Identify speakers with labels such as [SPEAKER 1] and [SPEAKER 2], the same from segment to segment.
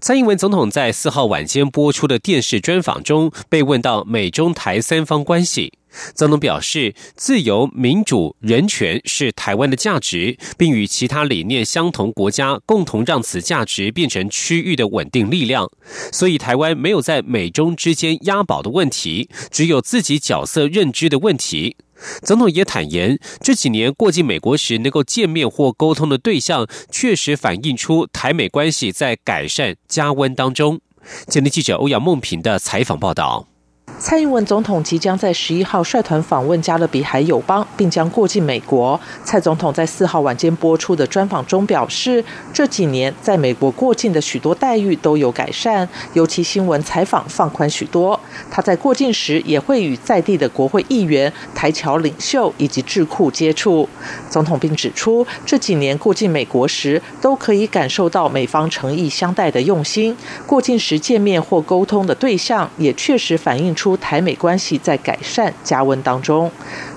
[SPEAKER 1] 蔡英文总统在四号晚间播出的电视专访中，被问到美中台三方关系，总统表示，自由、民主、人权是台湾的价值，并与其他理念相同国家共同让此价值变成区域的稳定力量。所以，台湾没有在美中之间押宝的问题，只有自己角色认知的问题。总统也坦言，这几年过境美国时能够见面或沟通的对象，确实反映出台美关系在改善加温当中。今天记者欧阳梦平的采访报道。
[SPEAKER 2] 蔡英文总统即将在十一号率团访问加勒比海友邦，并将过境美国。蔡总统在四号晚间播出的专访中表示，这几年在美国过境的许多待遇都有改善，尤其新闻采访放宽许多。他在过境时也会与在地的国会议员、台侨领袖以及智库接触。总统并指出，这几年过境美国时，都可以感受到美方诚意相待的用心。过境时见面或沟通的对象，也确实反映出。台美关系在改善加温当中。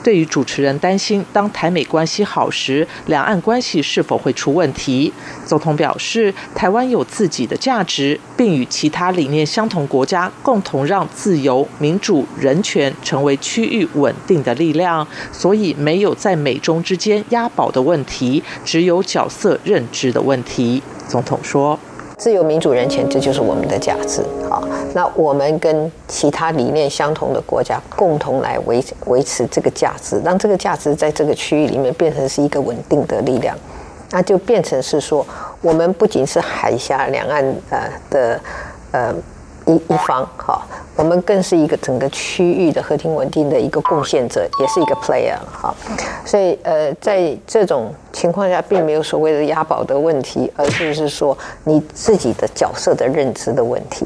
[SPEAKER 2] 对于主持人担心，当台美关系好时，两岸关系是否会出问题？总统表示，台湾有自己的价值，并与其他理念相同国家共同让自由、民主、人权成为区域稳定的力量，所以没有在美中之间押宝的问题，只有角色认知的问题。总统说。
[SPEAKER 3] 自由、民主、人权，这就是我们的价值好！那我们跟其他理念相同的国家共同来维维持这个价值，让这个价值在这个区域里面变成是一个稳定的力量，那就变成是说，我们不仅是海峡两岸呃的呃。一一方哈，我们更是一个整个区域的和平稳定的一个贡献者，也是一个 player 哈，所以呃，在这种情况下，并没有所谓的押宝的问题，而是是说你自己的角色的认知的问题。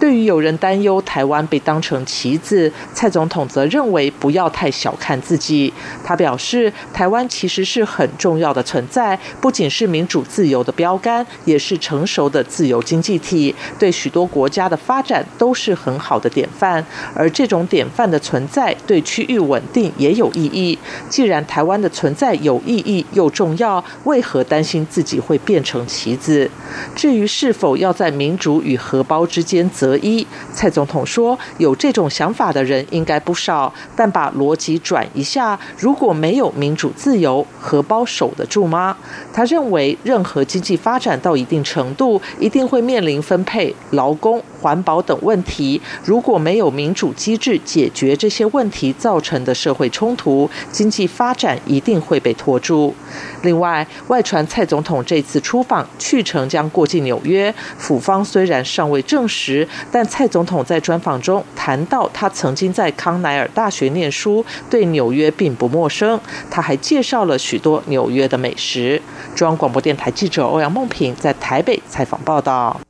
[SPEAKER 2] 对于有人担忧台湾被当成棋子，蔡总统则认为不要太小看自己。他表示，台湾其实是很重要的存在，不仅是民主自由的标杆，也是成熟的自由经济体，对许多国家的发展都是很好的典范。而这种典范的存在，对区域稳定也有意义。既然台湾的存在有意义又重要，为何担心自己会变成棋子？至于是否要在民主与荷包之间择？得一，蔡总统说，有这种想法的人应该不少，但把逻辑转一下，如果没有民主自由，荷包守得住吗？他认为，任何经济发展到一定程度，一定会面临分配、劳工、环保等问题。如果没有民主机制解决这些问题造成的社会冲突，经济发展一定会被拖住。另外，外传蔡总统这次出访去程将过境纽约，府方虽然尚未证实。但蔡总统在专访中谈到，他曾经在康奈尔大学念书，对纽约并不陌生。他还介绍了许多纽约的美食。中央广播电台记者欧阳梦平在台北采访报道。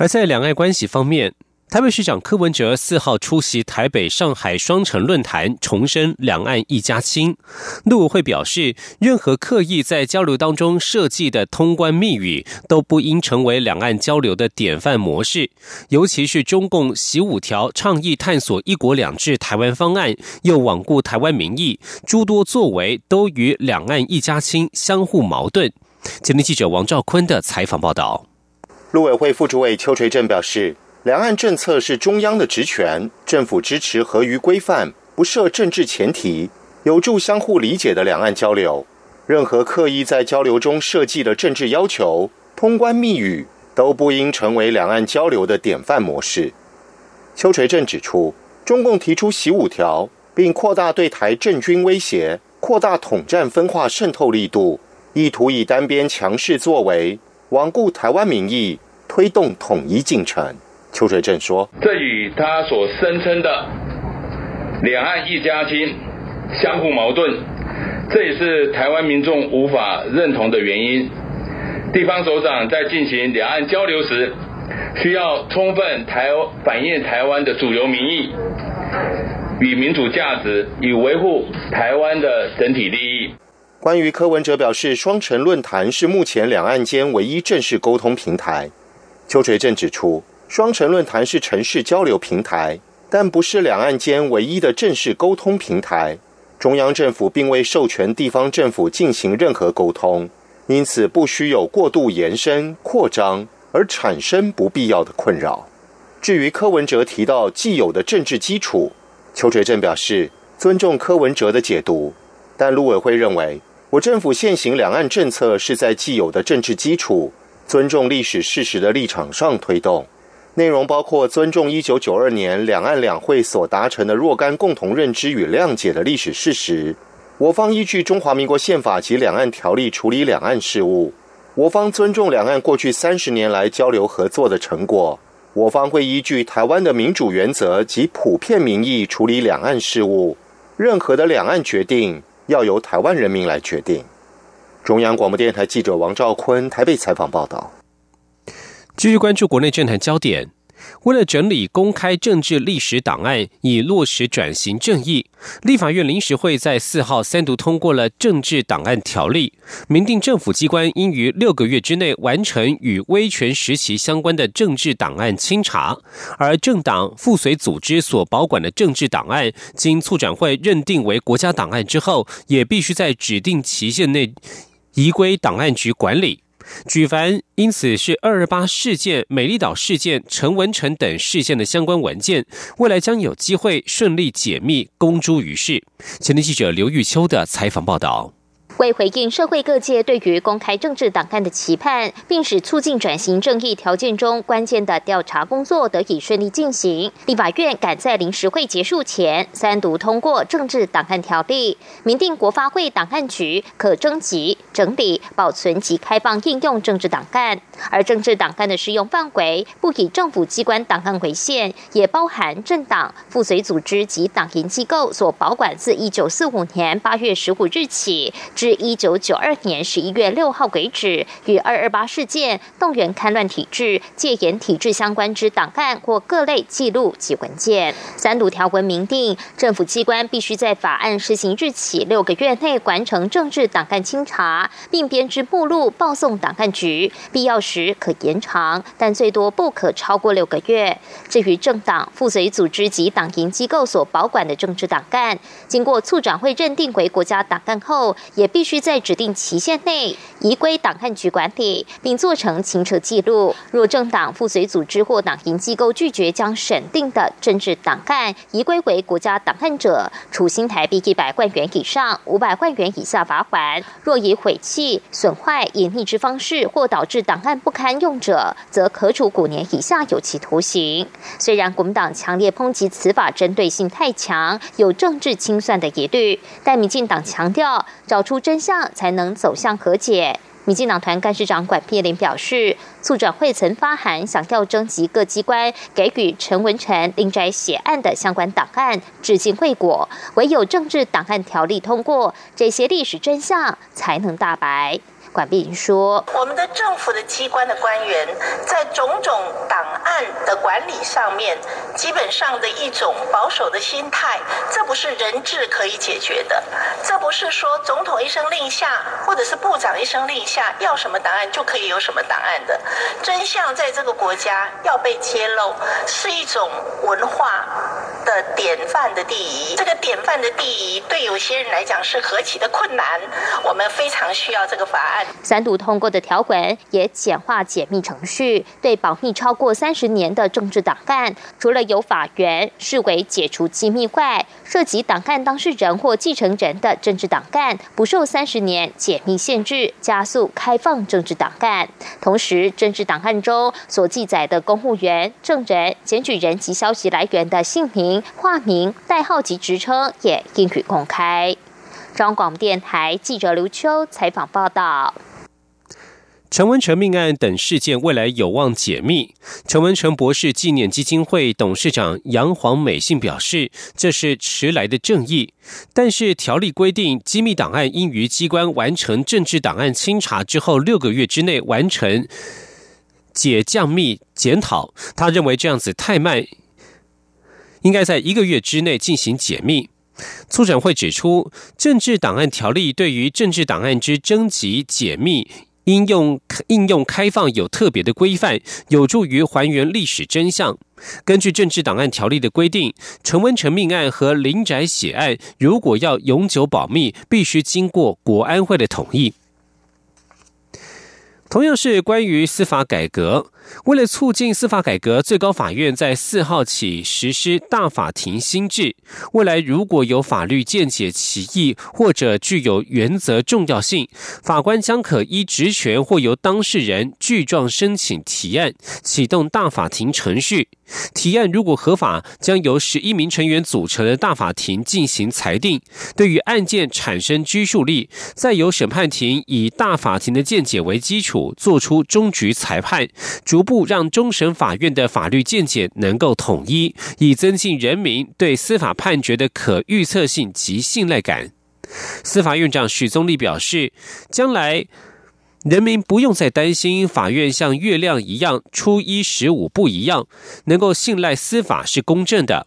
[SPEAKER 1] 而在两岸关系方面。台北市长柯文哲四号出席台北上海双城论坛，重申两岸一家亲。陆委会表示，任何刻意在交流当中设计的通关密语，都不应成为两岸交流的典范模式。尤其是中共习五条倡议探索一国两制台湾方案，又罔顾台湾民意，诸多作为都与两岸一家亲相互矛盾。前天记者王兆坤的采访报道。
[SPEAKER 4] 陆委会副主委邱垂正表示。两岸政策是中央的职权，政府支持合于规范，不设政治前提，有助相互理解的两岸交流。任何刻意在交流中设计的政治要求、通关密语，都不应成为两岸交流的典范模式。邱垂正指出，中共提出“习五条”，并扩大对台政军威胁，扩大统战分化渗透力度，意图以单边强势作为，罔顾台湾民意，推动统一进程。邱水正说：“
[SPEAKER 5] 这与他所声称的两岸一家亲相互矛盾，这也是台湾民众无法认同的原因。地方首长在进行两岸交流时，需要充分台反映台湾的主流民意与民主价值，以维护台湾的整体利益。
[SPEAKER 4] 关于柯文哲表示，双城论坛是目前两岸间唯一正式沟通平台。邱垂正指出，双城论坛是城市交流平台，但不是两岸间唯一的正式沟通平台。中央政府并未授权地方政府进行任何沟通，因此不需有过度延伸扩张而产生不必要的困扰。至于柯文哲提到既有的政治基础，邱垂正表示尊重柯文哲的解读，但陆委会认为。我政府现行两岸政策是在既有的政治基础、尊重历史事实的立场上推动，内容包括尊重一九九二年两岸两会所达成的若干共同认知与谅解的历史事实。我方依据中华民国宪法及两岸条例处理两岸事务，我方尊重两岸过去三十年来交流合作的成果。我方会依据台湾的民主原则及普遍民意处理两岸事务，任何的两岸决定。要由台湾人民来决定。中央广播电台记者王兆坤台北采访报道。
[SPEAKER 1] 继续关注国内政坛焦点。为了整理公开政治历史档案，以落实转型正义，立法院临时会在四号三读通过了政治档案条例，明定政府机关应于六个月之内完成与威权时期相关的政治档案清查，而政党附随组织所保管的政治档案，经促展会认定为国家档案之后，也必须在指定期限内移归档案局管理。举凡因此是二二八事件、美丽岛事件、陈文成等事件的相关文件，未来将有机会顺利解密、公诸于世。前天记者刘玉秋的采访报道。
[SPEAKER 6] 为回应社会各界对于公开政治档案的期盼，并使促进转型正义条件中关键的调查工作得以顺利进行，立法院赶在临时会结束前三读通过政治档案条例，明定国发会档案局可征集、整理、保存及开放应用政治档案，而政治档案的适用范围不以政府机关档案为限，也包含政党、附随组织及党营机构所保管自一九四五年八月十五日起至。一九九二年十一月六号为止，与二二八事件动员戡乱体制、戒严体制相关之档案或各类记录及文件。三读条文明定，政府机关必须在法案施行日起六个月内完成政治档案清查，并编制目录报送档案局，必要时可延长，但最多不可超过六个月。至于政党、附随组织及党营机构所保管的政治档案，经过促长会认定为国家档案后，也必。须在指定期限内移归档案局管理，并做成清澈记录。若政党、附随组织或党营机构拒绝将审定的政治档案移归为国家档案者，处新台币一百万元以上五百万元以下罚款；若以毁弃、损坏、隐匿之方式或导致档案不堪用者，则可处五年以下有期徒刑。虽然国民党强烈抨击此法针对性太强，有政治清算的疑虑，但民进党强调找出真。相才能走向和解。民进党团干事长管碧林表示，促转会曾发函，想调征集各机关给予陈文成、林宅血案的相关档案，至今未果。唯有政治档案条例通过，这些历史真相才能大白。管碧云说：“
[SPEAKER 7] 我们的政府的机关的官员在种种档案的管理上面，基本上的一种保守的心态，这不是人治可以解决的。这不是说总统一声令下，或者是部长一声令下，要什么档案就可以有什么档案的。真相在这个国家要被揭露，是一种文化的典范的第一。这个典范的第一，对有些人来讲是何其的困难。我们非常需要这个法案。”
[SPEAKER 6] 三读通过的条文也简化解密程序，对保密超过三十年的政治档案，除了由法院视为解除机密外，涉及档案当事人或继承人的政治档案不受三十年解密限制，加速开放政治档案。同时，政治档案中所记载的公务员、证人、检举人及消息来源的姓名、化名、代号及职称也应予公开。中广电台记者刘秋采访报道：
[SPEAKER 1] 陈文成命案等事件未来有望解密。陈文成博士纪念基金会董事长杨黄美信表示，这是迟来的正义。但是条例规定，机密档案应于机关完成政治档案清查之后六个月之内完成。解降密检讨，他认为这样子太慢，应该在一个月之内进行解密。促展会指出，政治档案条例对于政治档案之征集、解密。应用应用开放有特别的规范，有助于还原历史真相。根据政治档案条例的规定，陈文成命案和林宅血案，如果要永久保密，必须经过国安会的同意。同样是关于司法改革，为了促进司法改革，最高法院在四号起实施大法庭新制。未来如果有法律见解歧义或者具有原则重要性，法官将可依职权或由当事人具状申请提案，启动大法庭程序。提案如果合法，将由十一名成员组成的大法庭进行裁定，对于案件产生拘束力，再由审判庭以大法庭的见解为基础，做出终局裁判，逐步让终审法院的法律见解能够统一，以增进人民对司法判决的可预测性及信赖感。司法院长许宗力表示，将来。人民不用再担心法院像月亮一样初一十五不一样，能够信赖司法是公正的。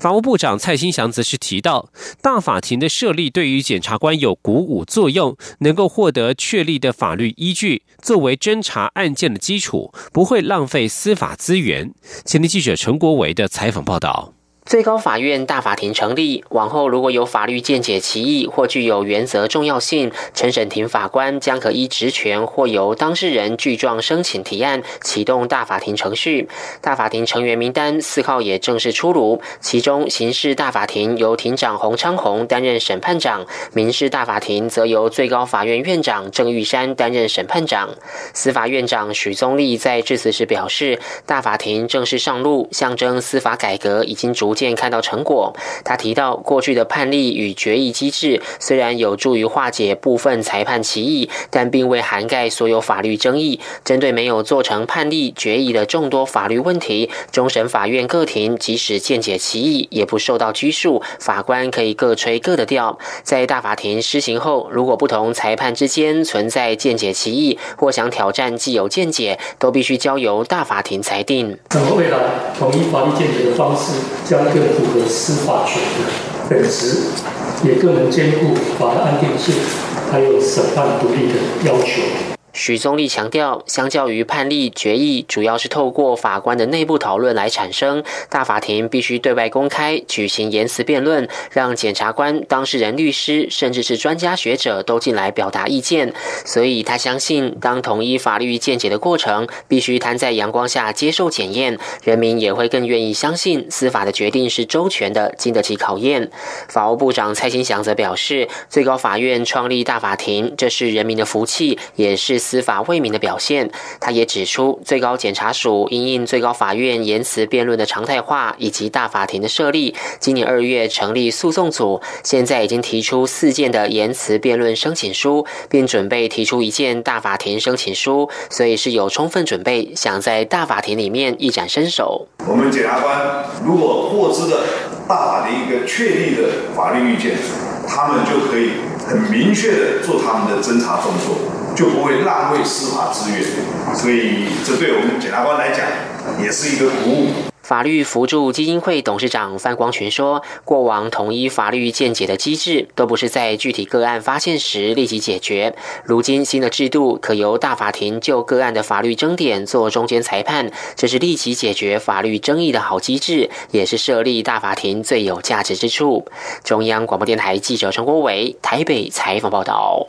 [SPEAKER 1] 法务部长蔡新祥则是提到，大法庭的设立对于检察官有鼓舞作用，能够获得确立的法律依据，作为侦查案件的基础，不会浪费司法资源。前天记者陈国维的采访报道。
[SPEAKER 8] 最高法院大法庭成立往后，如果有法律见解歧义或具有原则重要性，陈审庭法官将可依职权或由当事人具状申请提案，启动大法庭程序。大法庭成员名单四号也正式出炉，其中刑事大法庭由庭长洪昌宏担任审判长，民事大法庭则由最高法院院长郑玉山担任审判长。司法院长许宗立在致辞时表示，大法庭正式上路，象征司法改革已经逐。见看到成果，他提到过去的判例与决议机制虽然有助于化解部分裁判歧义，但并未涵盖所有法律争议。针对没有做成判例决议的众多法律问题，终审法院各庭即使见解歧义，也不受到拘束，法官可以各吹各的调。在大法庭施行后，如果不同裁判之间存在见解歧义，或想挑战既有见解，都必须交由大法庭裁定。
[SPEAKER 9] 那么未来统一法律见解的方式将。更符合司法权的本质，也更能兼顾法的安定性，还有审判独立的要求。
[SPEAKER 8] 许宗立强调，相较于判例决议，主要是透过法官的内部讨论来产生。大法庭必须对外公开举行言辞辩论，让检察官、当事人、律师，甚至是专家学者都进来表达意见。所以他相信，当统一法律见解的过程必须摊在阳光下接受检验，人民也会更愿意相信司法的决定是周全的，经得起考验。法务部长蔡新祥则表示，最高法院创立大法庭，这是人民的福气，也是。司法为民的表现，他也指出，最高检察署因应最高法院言辞辩论的常态化，以及大法庭的设立，今年二月成立诉讼组，现在已经提出四件的言辞辩论申请书，并准备提出一件大法庭申请书，所以是有充分准备，想在大法庭里面一展身手。
[SPEAKER 10] 我们检察官如果获知的大法的一个确立的法律意见，他们就可以很明确的做他们的侦查动作。就不会浪费司法资源，所以这对我们检察官来讲也是一个鼓舞。
[SPEAKER 8] 法律扶助基金会董事长范光群说：“过往统一法律见解的机制，都不是在具体个案发现时立即解决。如今新的制度，可由大法庭就个案的法律争点做中间裁判，这是立即解决法律争议的好机制，也是设立大法庭最有价值之处。”中央广播电台记者陈国伟台北采访报道。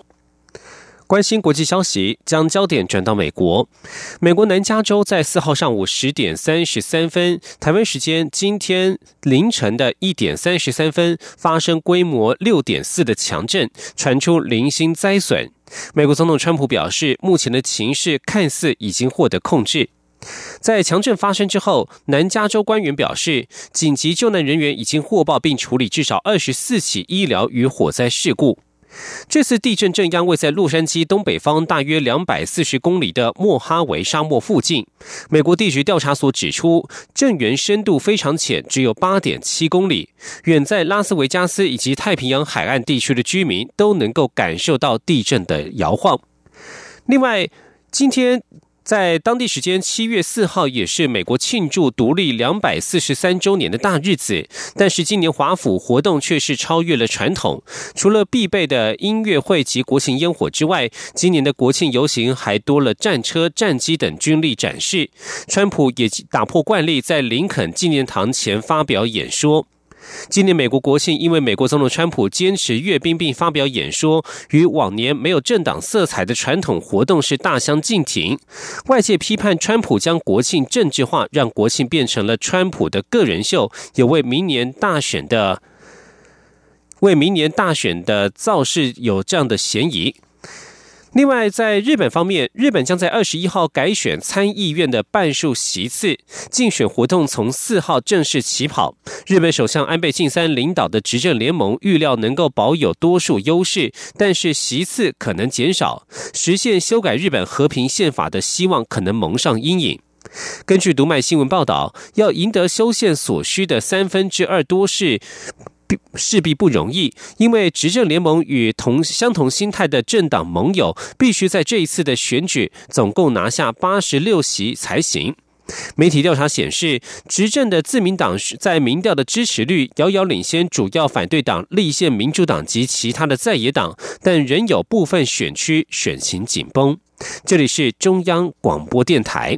[SPEAKER 1] 关心国际消息，将焦点转到美国。美国南加州在四号上午十点三十三分，台湾时间今天凌晨的一点三十三分，发生规模六点四的强震，传出零星灾损。美国总统川普表示，目前的情势看似已经获得控制。在强震发生之后，南加州官员表示，紧急救难人员已经获报并处理至少二十四起医疗与火灾事故。这次地震震央位在洛杉矶东北方大约两百四十公里的莫哈维沙漠附近。美国地质调查所指出，震源深度非常浅，只有八点七公里。远在拉斯维加斯以及太平洋海岸地区的居民都能够感受到地震的摇晃。另外，今天。在当地时间七月四号，也是美国庆祝独立两百四十三周年的大日子。但是今年华府活动却是超越了传统，除了必备的音乐会及国庆烟火之外，今年的国庆游行还多了战车、战机等军力展示。川普也打破惯例，在林肯纪念堂前发表演说。今年美国国庆，因为美国总统川普坚持阅兵并发表演说，与往年没有政党色彩的传统活动是大相径庭。外界批判川普将国庆政治化，让国庆变成了川普的个人秀，也为明年大选的为明年大选的造势有这样的嫌疑。另外，在日本方面，日本将在二十一号改选参议院的半数席次，竞选活动从四号正式起跑。日本首相安倍晋三领导的执政联盟预料能够保有多数优势，但是席次可能减少，实现修改日本和平宪法的希望可能蒙上阴影。根据读卖新闻报道，要赢得修宪所需的三分之二多数。势必不容易，因为执政联盟与同相同心态的政党盟友必须在这一次的选举总共拿下八十六席才行。媒体调查显示，执政的自民党在民调的支持率遥遥领先主要反对党立宪民主党及其他的在野党，但仍有部分选区选情紧绷。这里是中央广播电台。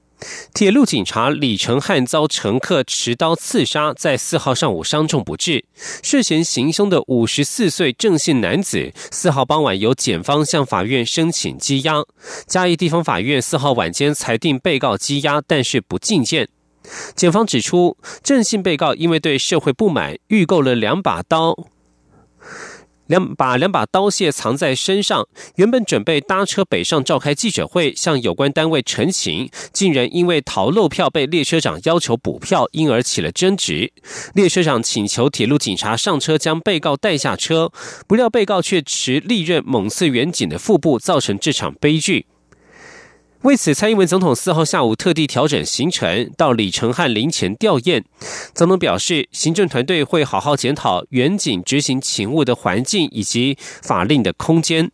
[SPEAKER 1] 铁路警察李成汉遭乘客持刀刺杀，在四号上午伤重不治。涉嫌行凶的五十四岁郑姓男子，四号傍晚由检方向法院申请羁押。嘉义地方法院四号晚间裁定被告羁押，但是不进见。检方指出，郑姓被告因为对社会不满，预购了两把刀。两把两把刀械藏在身上，原本准备搭车北上召开记者会，向有关单位陈情，竟然因为逃漏票被列车长要求补票，因而起了争执。列车长请求铁路警察上车将被告带下车，不料被告却持利刃猛刺远景的腹部，造成这场悲剧。为此，蔡英文总统四号下午特地调整行程到李承翰陵前吊唁。总统表示，行政团队会好好检讨远景执行勤务的环境以及法令的空间。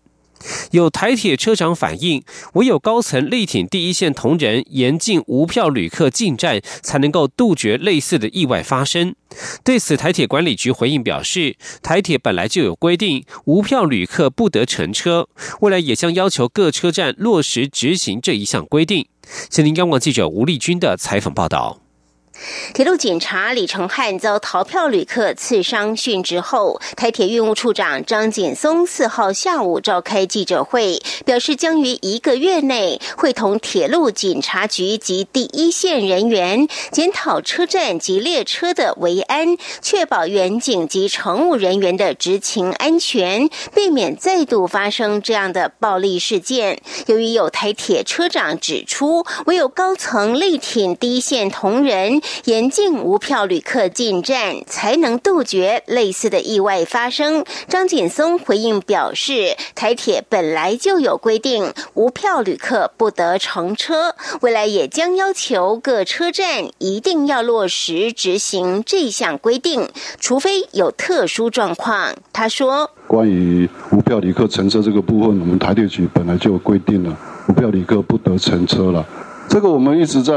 [SPEAKER 1] 有台铁车长反映，唯有高层力挺第一线同仁，严禁无票旅客进站，才能够杜绝类似的意外发生。对此，台铁管理局回应表示，台铁本来就有规定，无票旅客不得乘车，未来也将要求各车站落实执行这一项规定。吉林央广记者吴丽君的采访报道。
[SPEAKER 11] 铁路警察李成汉遭逃票旅客刺伤殉职后，台铁运务处长张锦松四号下午召开记者会，表示将于一个月内会同铁路警察局及第一线人员检讨车站及列车的维安，确保员警及乘务人员的执勤安全，避免再度发生这样的暴力事件。由于有台铁车长指出，唯有高层力挺第一线同仁。严禁无票旅客进站，才能杜绝类似的意外发生。张锦松回应表示，台铁本来就有规定，无票旅客不得乘车，未来也将要求各车站一定要落实执行这项规定，除非有特殊状况。他说：“关于无票旅客乘车这个部分，我们台铁局本来就有规定了，无票旅客不得乘车了。”这个我们一直在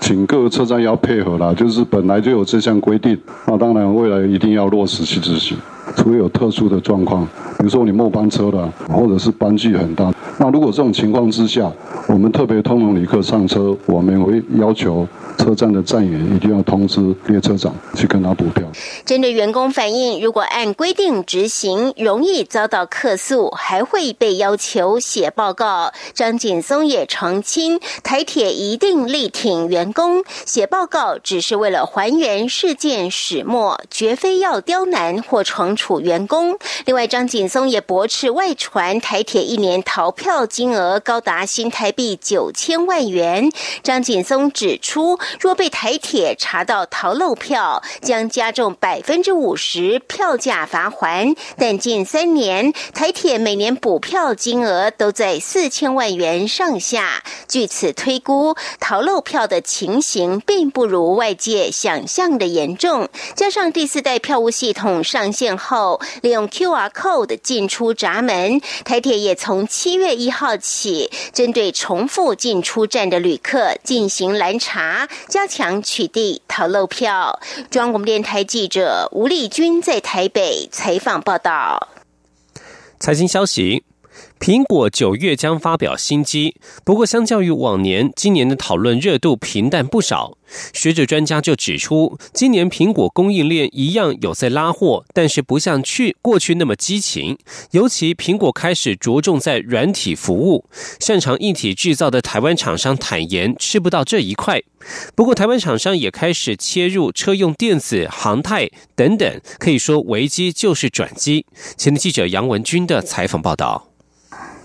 [SPEAKER 11] 请各个车站要配合啦，就是本来就有这项规定，那当然未来一定要落实去执行，除非有特殊的状况，比如说你末班车了，或者是班距很大，那如果这种情况之下，我们特别通融旅客上车，我们会要求。车站的站员一定要通知列车长去跟他补票。针对员工反映，如果按规定执行，容易遭到客诉，还会被要求写报告。张锦松也澄清，台铁一定力挺员工写报告，只是为了还原事件始末，绝非要刁难或惩处员工。另外，张锦松也驳斥外传台铁一年逃票金额高达新台币九千万元。张锦松指出，若被台铁查到逃漏票，将加重百分之五十票价罚还。但近三年台铁每年补票金额都在四千万元上下，据此推估，逃漏票的情形并不如外界想象的严重。加上第四代票务系统上线后，后利用 QR Code 进出闸门，台铁也从七月一号起，针对重复进出站的旅客进行拦查，加强取缔逃漏票。中央广电台记者吴丽君在台北采访报道。
[SPEAKER 1] 财经消息。苹果九月将发表新机，不过相较于往年，今年的讨论热度平淡不少。学者专家就指出，今年苹果供应链一样有在拉货，但是不像去过去那么激情。尤其苹果开始着重在软体服务，擅长硬体制造的台湾厂商坦言吃不到这一块。不过，台湾厂商也开始切入车用电子、航太等等，可以说危机就是转机。前的记者杨文军的采访报道。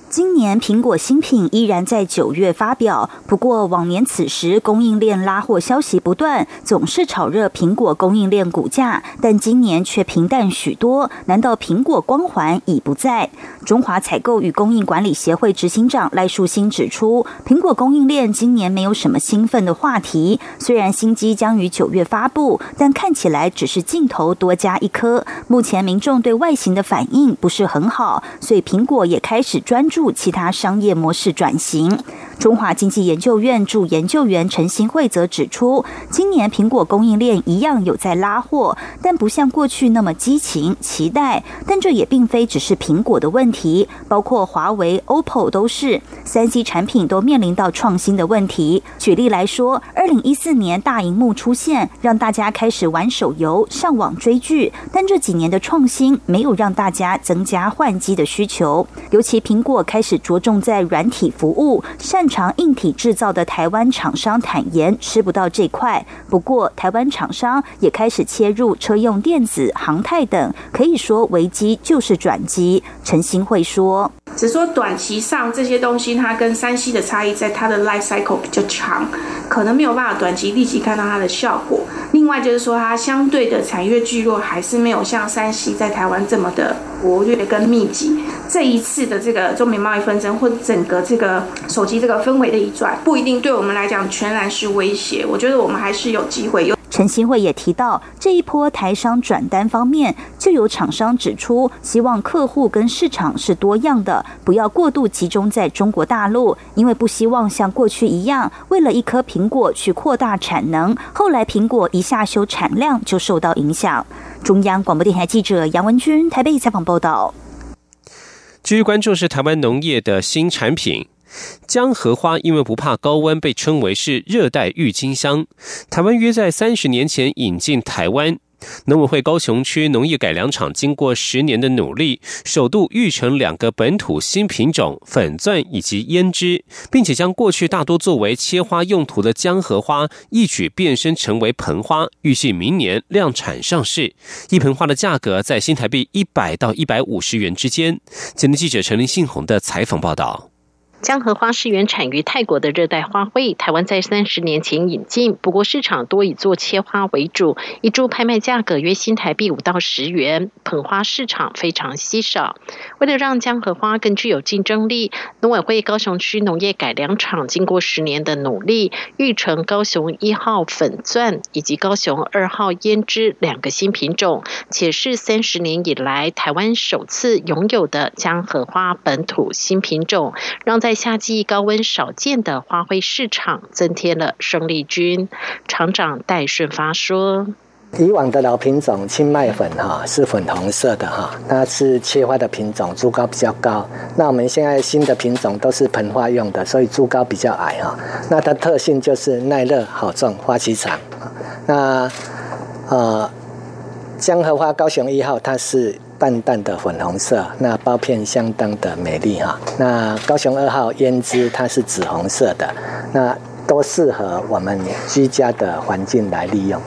[SPEAKER 12] 今年苹果新品依然在九月发表，不过往年此时供应链拉货消息不断，总是炒热苹果供应链股价，但今年却平淡许多。难道苹果光环已不在？中华采购与供应管理协会执行长赖树新指出，苹果供应链今年没有什么兴奋的话题。虽然新机将于九月发布，但看起来只是镜头多加一颗。目前民众对外形的反应不是很好，所以苹果也开始专注。助其他商业模式转型。中华经济研究院驻研究员陈新惠则指出，今年苹果供应链一样有在拉货，但不像过去那么激情期待。但这也并非只是苹果的问题，包括华为、OPPO 都是三 C 产品都面临到创新的问题。举例来说，二零一四年大荧幕出现，让大家开始玩手游、上网追剧，但这几年的创新没有让大家增加换机的需求。尤其苹果开始着重在软体服务，擅擅长硬体制造的台湾厂商坦言吃不到这块，不过台湾厂商也开始切入车用电子、航太等，可以说危机就是转机。陈新会说：“
[SPEAKER 13] 只说短期上这些东西，它跟山西的差异在它的 life cycle 比较长，可能没有办法短期立即看到它的效果。另外就是说，它相对的产业聚落还是没有像山西在台湾这么的活跃跟密集。这一次的这个中美贸易纷争或整个这个手机这个。”氛围的一转不一定对我们来讲全然是威胁，我觉得我们还是有机会。有
[SPEAKER 12] 陈新会也提到，这一波台商转单方面，就有厂商指出，希望客户跟市场是多样的，不要过度集中在中国大陆，因为不希望像过去一样，为了一颗苹果去扩大产能，后来苹果一下修产量就受到影响。中央广播电台记者杨文君台北采访报道。
[SPEAKER 1] 继续关注是台湾农业的新产品。江荷花因为不怕高温，被称为是热带郁金香。台湾约在三十年前引进台湾。农委会高雄区农业改良场经过十年的努力，首度育成两个本土新品种粉钻以及胭脂，并且将过去大多作为切花用途的江荷花一举变身成为盆花，预计明年量产上市。一盆花的价格在新台币一百到一百五十元之间。前的记者陈林信宏的采访报道。
[SPEAKER 14] 江荷花是原产于泰国的热带花卉，台湾在三十年前引进，不过市场多以做切花为主，一株拍卖价格约新台币五到十元，捧花市场非常稀少。为了让江荷花更具有竞争力，农委会高雄区农业改良场经过十年的努力，育成高雄一号粉钻以及高雄二号胭脂两个新品种，且是三十年以来台湾首次拥有的江荷花本土新品种，让在夏季高温少见的花卉市场增添了胜利军。厂长戴顺发说：“
[SPEAKER 15] 以往的老品种青麦粉哈是粉红色的哈，它是切花的品种，株高比较高。那我们现在新的品种都是盆花用的，所以株高比较矮哈。那它特性就是耐热、好种、花期长。那呃，江荷花高雄一号它是。”淡淡的粉红色，那包片相当的美丽哈。那高雄二号胭脂它是紫红色的，那都适合我们居家的环境来利用。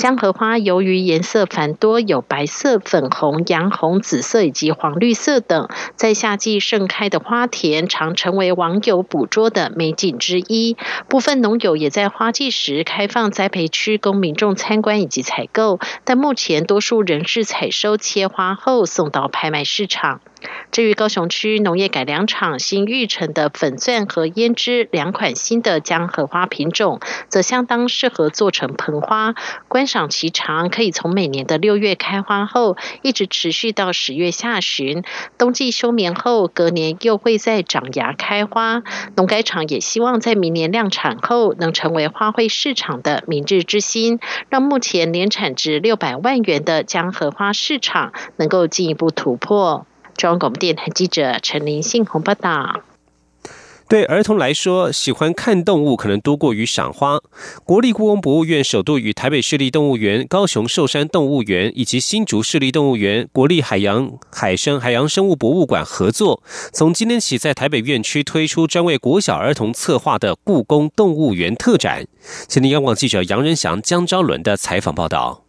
[SPEAKER 14] 江荷花由于颜色繁多，有白色、粉红、洋红、紫色以及黄绿色等，在夏季盛开的花田，常成为网友捕捉的美景之一。部分农友也在花季时开放栽培区供民众参观以及采购，但目前多数仍是采收切花后送到拍卖市场。至于高雄区农业改良场新育成的粉钻和胭脂两款新的江荷花品种，则相当适合做成盆花，观赏期长，可以从每年的六月开花后，一直持续到十月下旬。冬季休眠后，隔年又会再长芽开花。农改场也希望在明年量产后，能成为花卉市场的明日之星，让目前年产值六百万元的江荷花市场能够进一步突破。中央广播电台记者陈林信鸿报道。
[SPEAKER 1] 对儿童来说，喜欢看动物可能多过于赏花。国立故宫博物院首度与台北市立动物园、高雄寿山动物园以及新竹市立动物园、国立海洋海生海洋生物博物馆合作，从今天起在台北院区推出专为国小儿童策划的故宫动物园特展。今天央广记者杨仁祥、江昭伦的采访报道。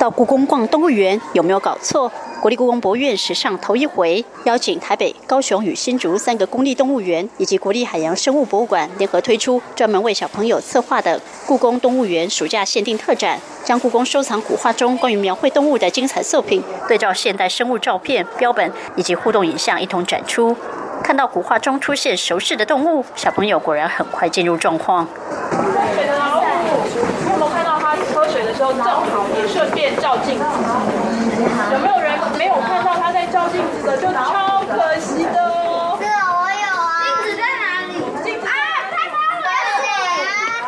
[SPEAKER 16] 到故宫逛动物园有没有搞错？国立故宫博物院史上头一回邀请台北、高雄与新竹三个公立动物园以及国立海洋生物博物馆联合推出专门为小朋友策划的故宫动物园暑假限定特展，将故宫收藏古画中关于描绘动物的精彩作品，对照现代生物照片、标本以及互动影像一同展出。看到古画中出现熟识的动物，小朋友果然很快进入状况。
[SPEAKER 13] 正好也顺便照镜子，有没有人没有看到他在照镜子的？就超可惜的哦。是啊，我有啊。镜子在哪里？镜子啊，太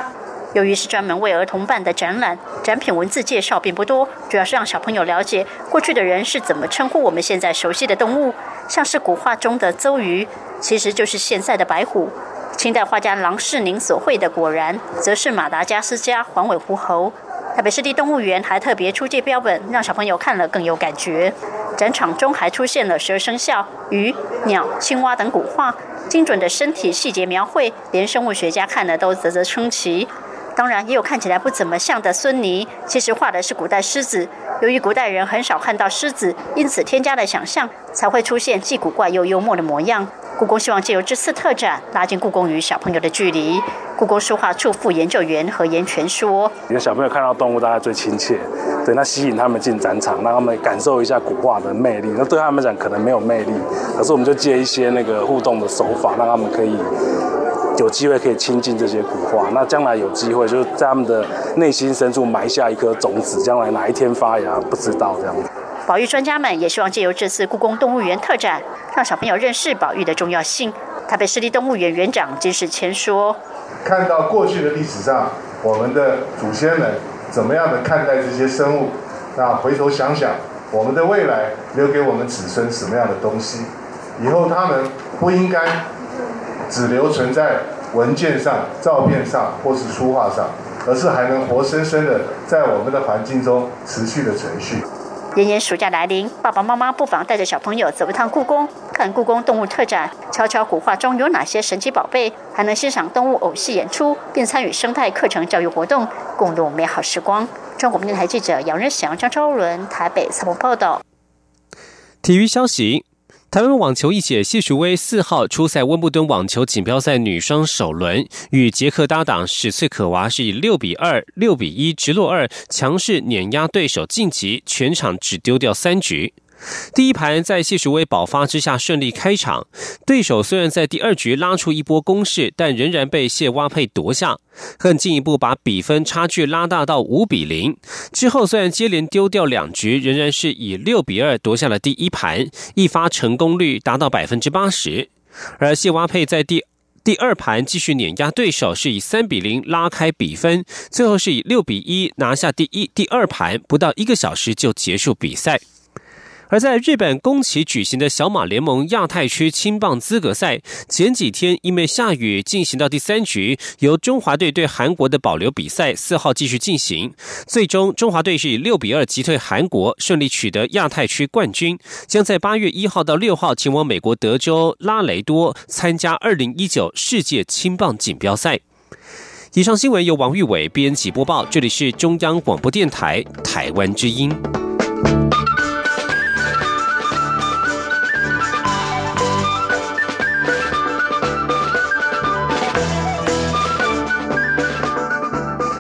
[SPEAKER 16] 了！由于是专门为儿童办的展览，展品文字介绍并不多，主要是让小朋友了解过去的人是怎么称呼我们现在熟悉的动物，像是古画中的邹鱼，其实就是现在的白虎；清代画家郎世宁所绘的果然，则是马达加斯加环尾狐猴。台北市立动物园还特别出借标本，让小朋友看了更有感觉。展场中还出现了十二生肖、鱼、鸟、青蛙等古画，精准的身体细节描绘，连生物学家看了都啧啧称奇。当然，也有看起来不怎么像的孙尼，其实画的是古代狮子。由于古代人很少看到狮子，因此添加了想象，才会出现既古怪又幽默的模样。故宫希望借由这次特展，拉近故宫与小朋友的距离。故宫书画处副研究员何延全说：“
[SPEAKER 17] 因为小朋友看到动物，大家最亲切，对，那吸引他们进展场，让他们感受一下古画的魅力。那对他们讲可能没有魅力，可是我们就借一些那个互动的手法，让他们可以有机会可以亲近这些古画。那将来有机会，就是在他们的内心深处埋下一颗种子，将来哪一天发芽，不知道这样子。”
[SPEAKER 16] 保育专家们也希望借由这次故宫动物园特展，让小朋友认识保育的重要性。台北市立动物园园长金世谦说。
[SPEAKER 18] 看到过去的历史上，我们的祖先们怎么样的看待这些生物，那回头想想，我们的未来留给我们子孙什么样的东西？以后他们不应该只留存在文件上、照片上或是书画上，而是还能活生生的在我们的环境中持续的存续。
[SPEAKER 16] 炎炎暑假来临，爸爸妈妈不妨带着小朋友走一趟故宫，看故宫动物特展，瞧瞧古画中有哪些神奇宝贝，还能欣赏动物偶戏演出，并参与生态课程教育活动，共度美好时光。中国电台记者杨仁祥、张超伦台北采访报道。
[SPEAKER 1] 体育消息。台湾网球一姐谢淑薇四号出赛温布顿网球锦标赛女双首轮，与捷克搭档史翠可娃是以六比二、六比一直落二，强势碾压对手晋级，全场只丢掉三局。第一盘在谢淑薇爆发之下顺利开场，对手虽然在第二局拉出一波攻势，但仍然被谢蛙佩夺下，更进一步把比分差距拉大到五比零。之后虽然接连丢掉两局，仍然是以六比二夺下了第一盘，一发成功率达到百分之八十。而谢蛙佩在第第二盘继续碾压对手，是以三比零拉开比分，最后是以六比一拿下第一、第二盘，不到一个小时就结束比赛。而在日本宫崎举行的小马联盟亚太区青棒资格赛，前几天因为下雨进行到第三局，由中华队对韩国的保留比赛，四号继续进行。最终，中华队是以六比二击退韩国，顺利取得亚太区冠军，将在八月一号到六号前往美国德州拉雷多参加二零一九世界青棒锦标赛。以上新闻由王玉伟编辑播报，这里是中央广播电台台湾之音。